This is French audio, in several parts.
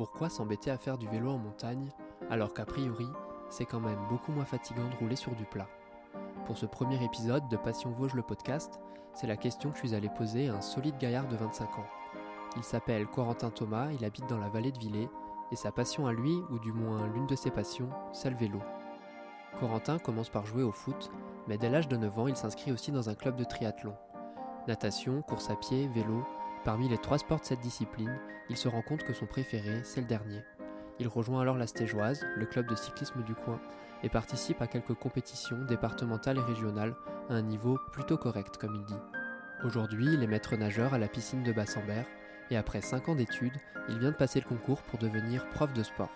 Pourquoi s'embêter à faire du vélo en montagne alors qu'a priori, c'est quand même beaucoup moins fatigant de rouler sur du plat Pour ce premier épisode de Passion Vosges le podcast, c'est la question que je suis allé poser à un solide gaillard de 25 ans. Il s'appelle Corentin Thomas, il habite dans la vallée de Villers, et sa passion à lui, ou du moins l'une de ses passions, c'est le vélo. Corentin commence par jouer au foot, mais dès l'âge de 9 ans, il s'inscrit aussi dans un club de triathlon. Natation, course à pied, vélo, parmi les trois sports de cette discipline, il se rend compte que son préféré, c'est le dernier. Il rejoint alors la Stégeoise, le club de cyclisme du coin, et participe à quelques compétitions départementales et régionales à un niveau plutôt correct, comme il dit. Aujourd'hui, il est maître nageur à la piscine de Bassambert, et après 5 ans d'études, il vient de passer le concours pour devenir prof de sport.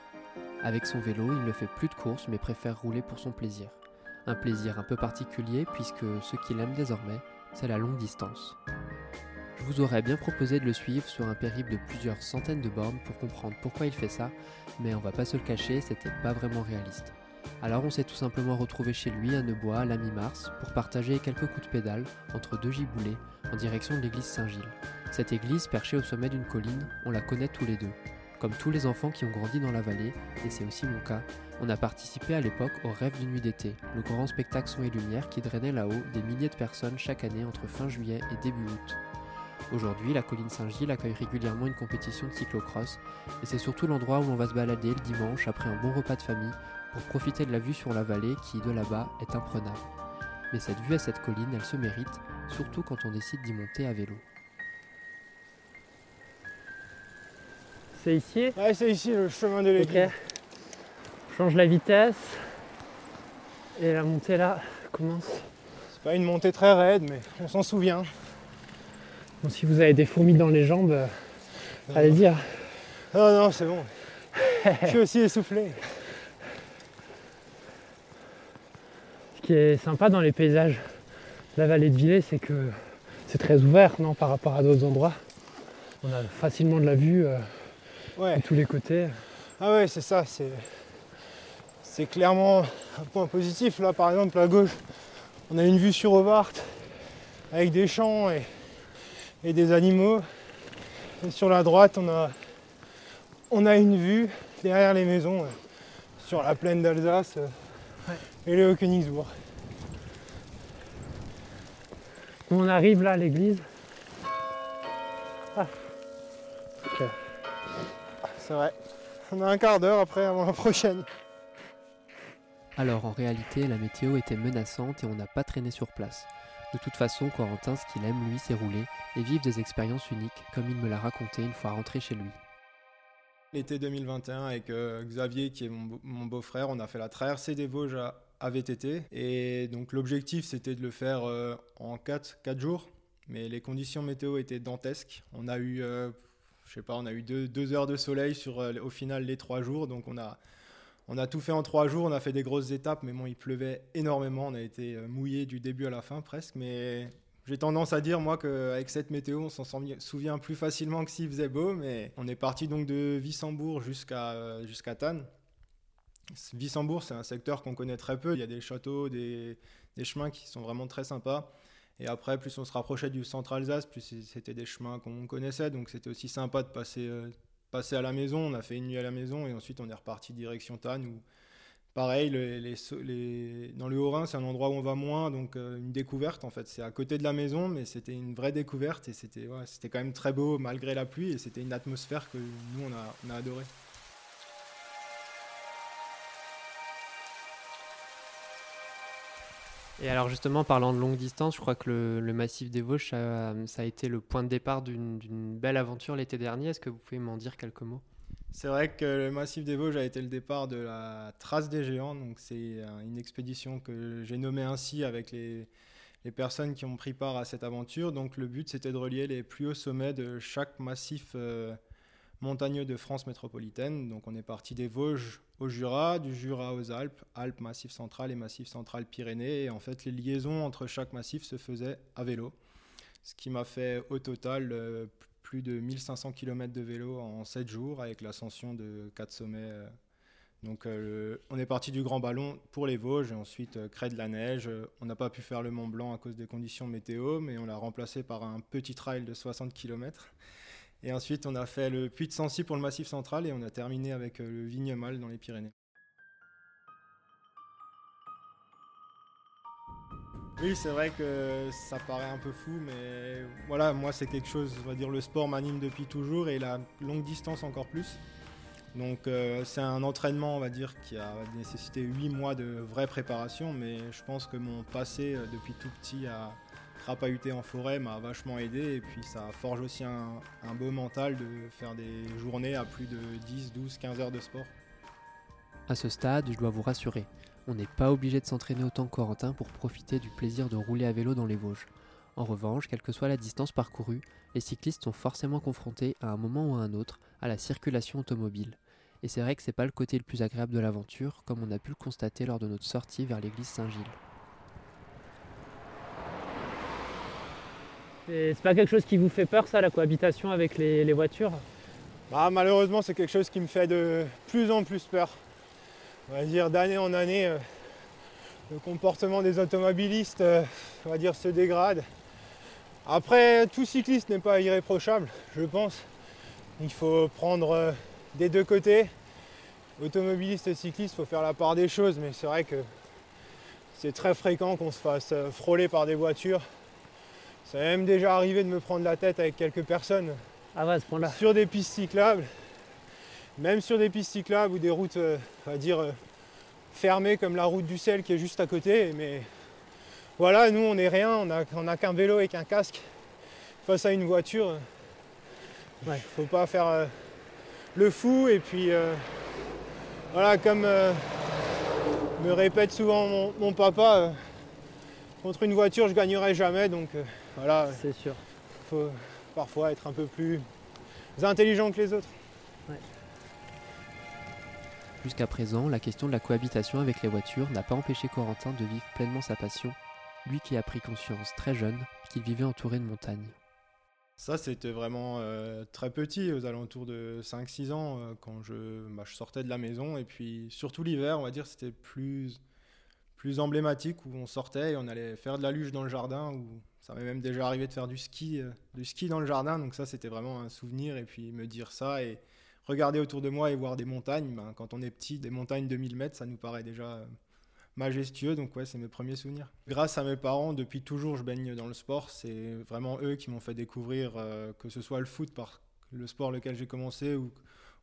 Avec son vélo, il ne fait plus de courses mais préfère rouler pour son plaisir. Un plaisir un peu particulier puisque ce qu'il aime désormais, c'est la longue distance. Je vous aurais bien proposé de le suivre sur un périple de plusieurs centaines de bornes pour comprendre pourquoi il fait ça, mais on va pas se le cacher, c'était pas vraiment réaliste. Alors on s'est tout simplement retrouvé chez lui à Neubois à la mi-mars pour partager quelques coups de pédale entre deux giboulées en direction de l'église Saint-Gilles. Cette église, perchée au sommet d'une colline, on la connaît tous les deux. Comme tous les enfants qui ont grandi dans la vallée, et c'est aussi mon cas, on a participé à l'époque au Rêve d'une nuit d'été, le grand spectacle son et lumière qui drainait là-haut des milliers de personnes chaque année entre fin juillet et début août. Aujourd'hui, la colline Saint-Gilles accueille régulièrement une compétition de cyclocross, et c'est surtout l'endroit où on va se balader le dimanche après un bon repas de famille pour profiter de la vue sur la vallée qui, de là-bas, est imprenable. Mais cette vue à cette colline, elle se mérite, surtout quand on décide d'y monter à vélo. C'est ici? Ouais, c'est ici le chemin de l'église. Ok. Change la vitesse. Et la montée là commence. C'est pas une montée très raide, mais on s'en souvient. Bon, si vous avez des fourmis dans les jambes, euh, allez dire. Non, non, c'est bon. Je suis aussi essoufflé. Ce qui est sympa dans les paysages de la vallée de Villers, c'est que c'est très ouvert non, par rapport à d'autres endroits. On a facilement de la vue euh, Ouais. de tous les côtés. Ah ouais, c'est ça. C'est, c'est clairement un point positif. Là, par exemple, à gauche, on a une vue sur Hobart avec des champs et, et des animaux. Et sur la droite, on a, on a une vue derrière les maisons euh, sur la plaine d'Alsace euh, et le Haut-Königsbourg. On arrive là à l'église. Ah. C'est vrai. On a un quart d'heure après avant la prochaine. Alors en réalité, la météo était menaçante et on n'a pas traîné sur place. De toute façon, Corentin, ce qu'il aime, lui, c'est rouler et vivre des expériences uniques, comme il me l'a raconté une fois rentré chez lui. L'été 2021 avec euh, Xavier qui est mon, beau- mon beau-frère, on a fait la traversée des Vosges à, VTT et donc l'objectif c'était de le faire euh, en 4, 4 jours mais les conditions météo étaient dantesques. On a eu, euh, je sais pas, on a eu deux, deux heures de soleil sur euh, au final les trois jours donc on a, on a tout fait en trois jours, on a fait des grosses étapes mais bon il pleuvait énormément, on a été euh, mouillé du début à la fin presque mais j'ai tendance à dire, moi, qu'avec cette météo, on s'en souvient- plus facilement que s'il faisait beau, mais on est parti donc de Wissembourg jusqu'à euh, jusqu'à Tannes. Wissembourg, c'est un secteur qu'on connaît très peu. Il y a des châteaux, des, des chemins qui sont vraiment très sympas. Et après, plus on se rapprochait du centre Alsace, plus c'était des chemins qu'on connaissait. Donc c'était aussi sympa de passer, passer à la maison. On a fait une nuit à la maison et ensuite on est reparti direction Tannes. Où, pareil, le- les, les- dans le Haut-Rhin, c'est un endroit où on va moins. Donc euh, une découverte en fait. C'est à côté de la maison, mais c'était une vraie découverte. Et c'était ouais, quand même très beau malgré la pluie. Et c'était une atmosphère que nous, on a, on a. Et alors justement, parlant de longue distance, je crois que le, massif des Vosges, ça, a été le point de départ d'une belle aventure l'été dernier. Est-ce que vous pouvez m'en dire quelques mots? C'est vrai que le massif des Vosges a été le départ de la Trace des Géants. Donc c'est une expédition que j'ai nommée ainsi avec les, les personnes qui ont pris part à cette aventure. Donc le but c'était de relier les plus hauts sommets de chaque massif euh, montagneux de France métropolitaine. Donc on est parti des Vosges au Jura, du Jura aux Alpes, Alpes Massif central et Massif central Pyrénées. Et en fait les liaisons entre chaque massif se faisaient à vélo. Ce qui m'a fait au total euh, plus de 1500 km de vélo en 7 jours avec l'ascension de 4 sommets. euh. Donc euh, on est parti du Grand Ballon pour les Vosges et ensuite euh, de la Neige. On n'a pas pu faire le Mont Blanc à cause des conditions météo, mais on l'a remplacé par un petit trail de 60 km. Et ensuite, on a fait le Puy de Sancy pour le Massif Central et on a terminé avec euh, le Vignemal dans les Pyrénées. Oui, c'est vrai que ça paraît un peu fou, mais voilà, moi c'est quelque chose, on va dire, le sport m'anime depuis toujours et la longue distance encore plus. Donc euh, c'est un entraînement, on va dire, qui a nécessité 8 mois de vraie préparation, mais je pense que mon passé euh, depuis tout petit à crapahuter en forêt m'a vachement aidé et puis ça forge aussi un, beau mental de faire des journées à plus de 10, 12, 15 heures de sport. À ce stade, je dois vous rassurer, on n'est pas obligé de s'entraîner autant que Corentin pour profiter du plaisir de rouler à vélo dans les Vosges. En revanche, quelle que soit la distance parcourue, les cyclistes sont forcément confrontés à un moment ou à un autre à la circulation automobile. Et c'est vrai que c'est pas le côté le plus agréable de l'aventure, comme on a pu le constater lors de notre sortie vers l'église Saint-Gilles. C'est pas quelque chose qui vous fait peur, ça, la cohabitation avec les, voitures? Bah, malheureusement, c'est quelque chose qui me fait de plus en plus peur. On va dire d'année en année, euh, le comportement des automobilistes, euh, on va dire, se dégrade. Après, tout cycliste n'est pas irréprochable, je pense. Il faut prendre euh, des deux côtés. Automobiliste et cycliste, il faut faire la part des choses, mais c'est vrai que c'est très fréquent qu'on se fasse frôler par des voitures. Ça m'est même déjà arrivé de me prendre la tête avec quelques personnes Ah ouais, à ce point-là. sur des pistes cyclables, même sur des pistes cyclables ou des routes, euh, on va dire, euh, fermées comme la route du sel qui est juste à côté. Mais voilà, nous on n'est rien, on n'a on a qu'un vélo et qu'un casque face à une voiture. Ouais. Faut pas faire euh, le fou et puis voilà, comme me répète souvent mon, mon papa, contre une voiture je gagnerai jamais donc euh, voilà, C'est sûr. faut parfois être un peu plus intelligent que les autres. Jusqu'à présent, la question de la cohabitation avec les voitures n'a pas empêché Corentin de vivre pleinement sa passion, lui qui a pris conscience très jeune qu'il vivait entouré de montagnes. Ça, c'était vraiment euh, très petit, aux alentours de 5-6 ans, euh, quand je, bah, je sortais de la maison. Et puis, surtout l'hiver, on va dire, c'était plus, plus emblématique, où on sortait et on allait faire de la luge dans le jardin, où ça m'est même déjà arrivé de faire du ski, euh, du ski dans le jardin. Donc ça, c'était vraiment un souvenir. Et puis, me dire ça et regarder autour de moi et voir des montagnes, ben, quand on est petit, des montagnes de 1000 mètres, ça nous paraît déjà euh, majestueux. Donc ouais, c'est mes premiers souvenirs. Grâce à mes parents, depuis toujours, je baigne dans le sport. C'est vraiment eux qui m'ont fait découvrir euh, que ce soit le foot par le sport lequel j'ai commencé ou,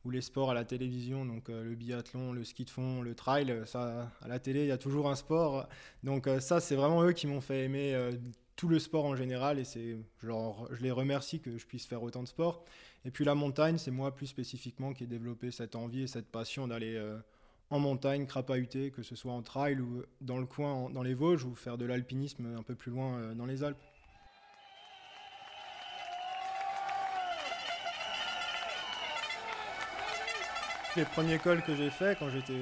ou les sports à la télévision, donc euh, le biathlon, le ski de fond, le trail. Ça, à la télé, il y a toujours un sport. Donc euh, ça, c'est vraiment eux qui m'ont fait aimer euh, tout le sport en général et c'est je, je les remercie que je puisse faire autant de sport. Et puis la montagne, c'est moi plus spécifiquement qui ai développé cette envie et cette passion d'aller euh, en montagne, crapahuter, que ce soit en trail ou dans le coin, dans les Vosges, ou faire de l'alpinisme un peu plus loin euh, dans les Alpes. Les premiers cols que j'ai fait quand j'étais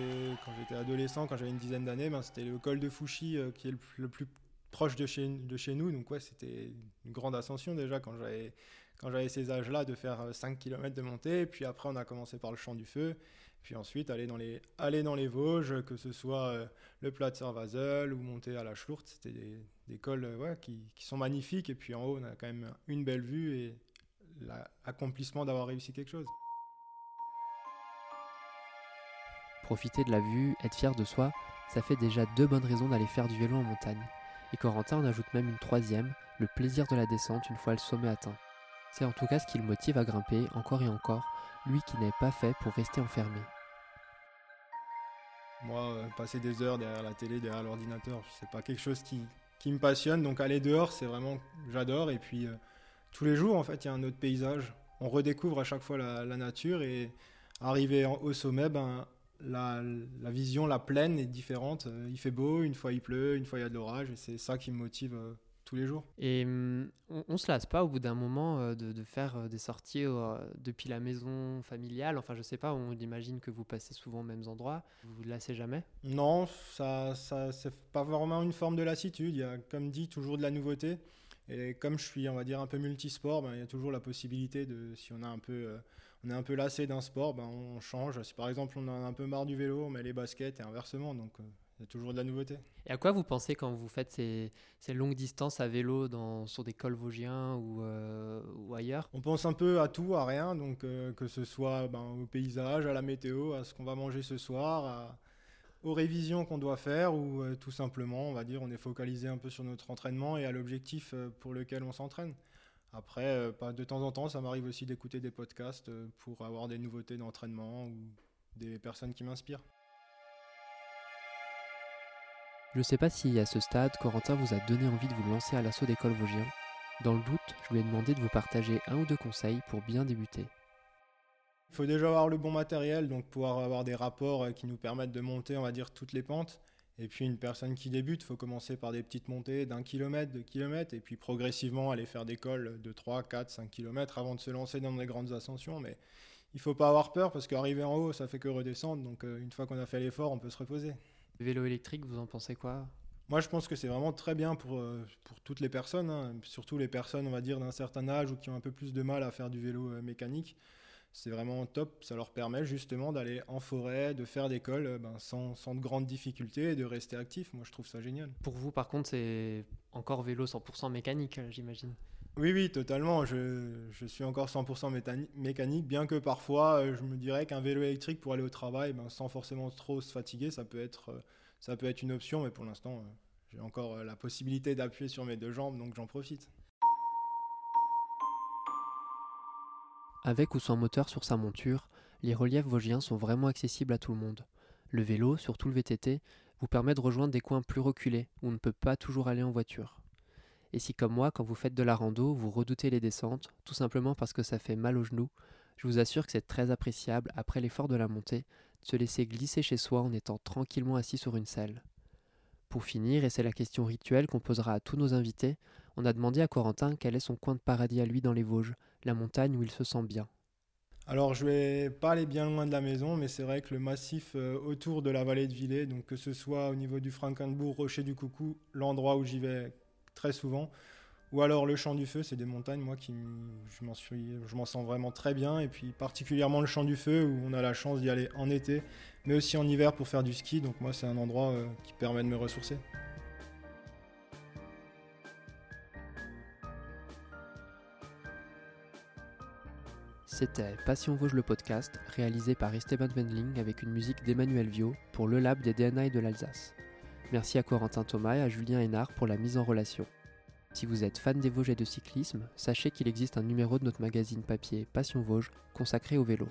quand j'étais adolescent, quand j'avais une dizaine d'années, ben, c'était le col de Fouchy euh, qui est le, plus- proche de chez, de chez nous. Donc ouais, c'était une grande ascension déjà quand j'avais quand j'avais ces âges-là de faire euh, 5 km de montée. Puis après, on a commencé par le champ du feu. Puis ensuite, aller dans les, aller dans les Vosges, que ce soit euh, le plat de Servazel ou monter à la Schlourte. C'était des, cols euh, ouais, qui, qui sont magnifiques. Et puis en haut, on a quand même une belle vue et l'accomplissement d'avoir réussi quelque chose. Profiter de la vue, être fier de soi, ça fait déjà deux bonnes raisons d'aller faire du vélo en montagne. Et Corentin en ajoute même une troisième, le plaisir de la descente une fois le sommet atteint. C'est en tout cas ce qui le motive à grimper encore et encore, lui qui n'est pas fait pour rester enfermé. Moi, euh, passer des heures derrière la télé, derrière l'ordinateur, c'est pas quelque chose qui, me passionne. Donc aller dehors, c'est vraiment j'adore. Et puis euh, tous les jours, en fait, il y a un autre paysage. On redécouvre à chaque fois la, la nature et arriver en- au sommet, ben la, la vision, la plaine est différente. Euh, Il fait beau, une fois il pleut, une fois il y a de l'orage, et c'est ça qui me motive euh, tous les jours. Et hum, on, on se lasse pas au bout d'un moment euh, de, de faire des sorties euh, depuis la maison familiale? Enfin, je sais pas, on imagine que vous passez souvent aux mêmes endroits. Vous vous lassez jamais? Non, ça, ça c'est pas vraiment une forme de lassitude. Il y a, comme dit, toujours de la nouveauté. Et comme je suis, on va dire, un peu multisport, ben, il y a toujours la possibilité de, si on a un peu, euh, on est un peu lassé d'un sport, ben, on change. Si par exemple on a un peu marre du vélo, on met les baskets et inversement. Donc euh, il y a toujours de la nouveauté. Et à quoi vous pensez quand vous faites ces, ces longues distances à vélo dans, sur des cols vosgiens ou, euh, ou ailleurs? On pense un peu à tout, à rien, donc que ce soit ben, au paysage, à la météo, à ce qu'on va manger ce soir, à- aux révisions qu'on doit faire, ou euh, tout simplement, on va dire, on est focalisé un peu sur notre entraînement et à l'objectif euh, pour lequel on s'entraîne. Après, euh, de temps en temps, ça m'arrive aussi d'écouter des podcasts pour avoir des nouveautés d'entraînement ou des personnes qui m'inspirent. Je sais pas si à ce stade, Corentin vous a donné envie de vous lancer à l'assaut d'école Vosgien. Dans le doute, je lui ai demandé de vous partager un ou deux conseils pour bien débuter. Il faut déjà avoir le bon matériel, donc pouvoir avoir des rapports euh, qui nous permettent de monter, on va dire, toutes les pentes. Et puis une personne qui débute, il faut commencer par des petites montées d'un kilomètre, deux kilomètres, et puis progressivement aller faire des cols de 3, 4, 5 kilomètres avant de se lancer dans des grandes ascensions. Mais il faut pas avoir peur parce qu'arriver en haut, ça fait que redescendre. Donc euh, une fois qu'on a fait l'effort, on peut se reposer. Vélo électrique, vous en pensez quoi? Moi, je pense que c'est vraiment très bien pour, euh, pour toutes les personnes, hein, surtout les personnes, on va dire, d'un certain âge ou qui ont un peu plus de mal à faire du vélo mécanique. C'est vraiment top, ça leur permet justement d'aller en forêt, de faire des cols euh, ben, sans, sans de grandes difficultés et de rester actif. Moi, je trouve ça génial. Pour vous, par contre, c'est encore vélo 100% mécanique, euh, j'imagine. Oui, oui, totalement. Je, je suis encore 100% métani- mécanique, bien que parfois, euh, je me dirais qu'un vélo électrique pour aller au travail, ben, sans forcément trop se fatiguer, ça peut être, ça peut être une option, mais pour l'instant, j'ai encore la possibilité d'appuyer sur mes deux jambes, donc j'en profite. Avec ou sans moteur sur sa monture, les reliefs vosgiens sont vraiment accessibles à tout le monde. Le vélo, surtout le VTT, vous permet de rejoindre des coins plus reculés où on ne peut pas toujours aller en voiture. Et si comme moi, quand vous faites de la rando, vous redoutez les descentes, tout simplement parce que ça fait mal aux genoux, je vous assure que c'est très appréciable, après l'effort de la montée, de se laisser glisser chez soi en étant tranquillement assis sur une selle. Pour finir, et c'est la question rituelle qu'on posera à tous nos invités, on a demandé à Corentin quel est son coin de paradis à lui dans les Vosges, la montagne où il se sent bien. Alors, je vais pas aller bien loin de la maison, mais c'est vrai que le massif euh, autour de la vallée de Villers, donc que ce soit au niveau du Frankenbourg, Rocher du Coucou, l'endroit où j'y vais très souvent, ou alors le Champ du Feu, c'est des montagnes, moi, qui je m'en suis, je m'en sens vraiment très bien, et puis particulièrement le Champ du Feu, où on a la chance d'y aller en été, mais aussi en hiver pour faire du ski, donc moi, c'est un endroit euh, qui permet de me ressourcer. C'était Passion Vosges le podcast, réalisé par Esteban Wendling avec une musique d'Emmanuel Vio pour le Lab des DNA de l'Alsace. Merci à Corentin Thomas et à Julien Hénard pour la mise en relation. Si vous êtes fan des Vosges et de cyclisme, sachez qu'il existe un numéro de notre magazine papier Passion Vosges consacré au vélo.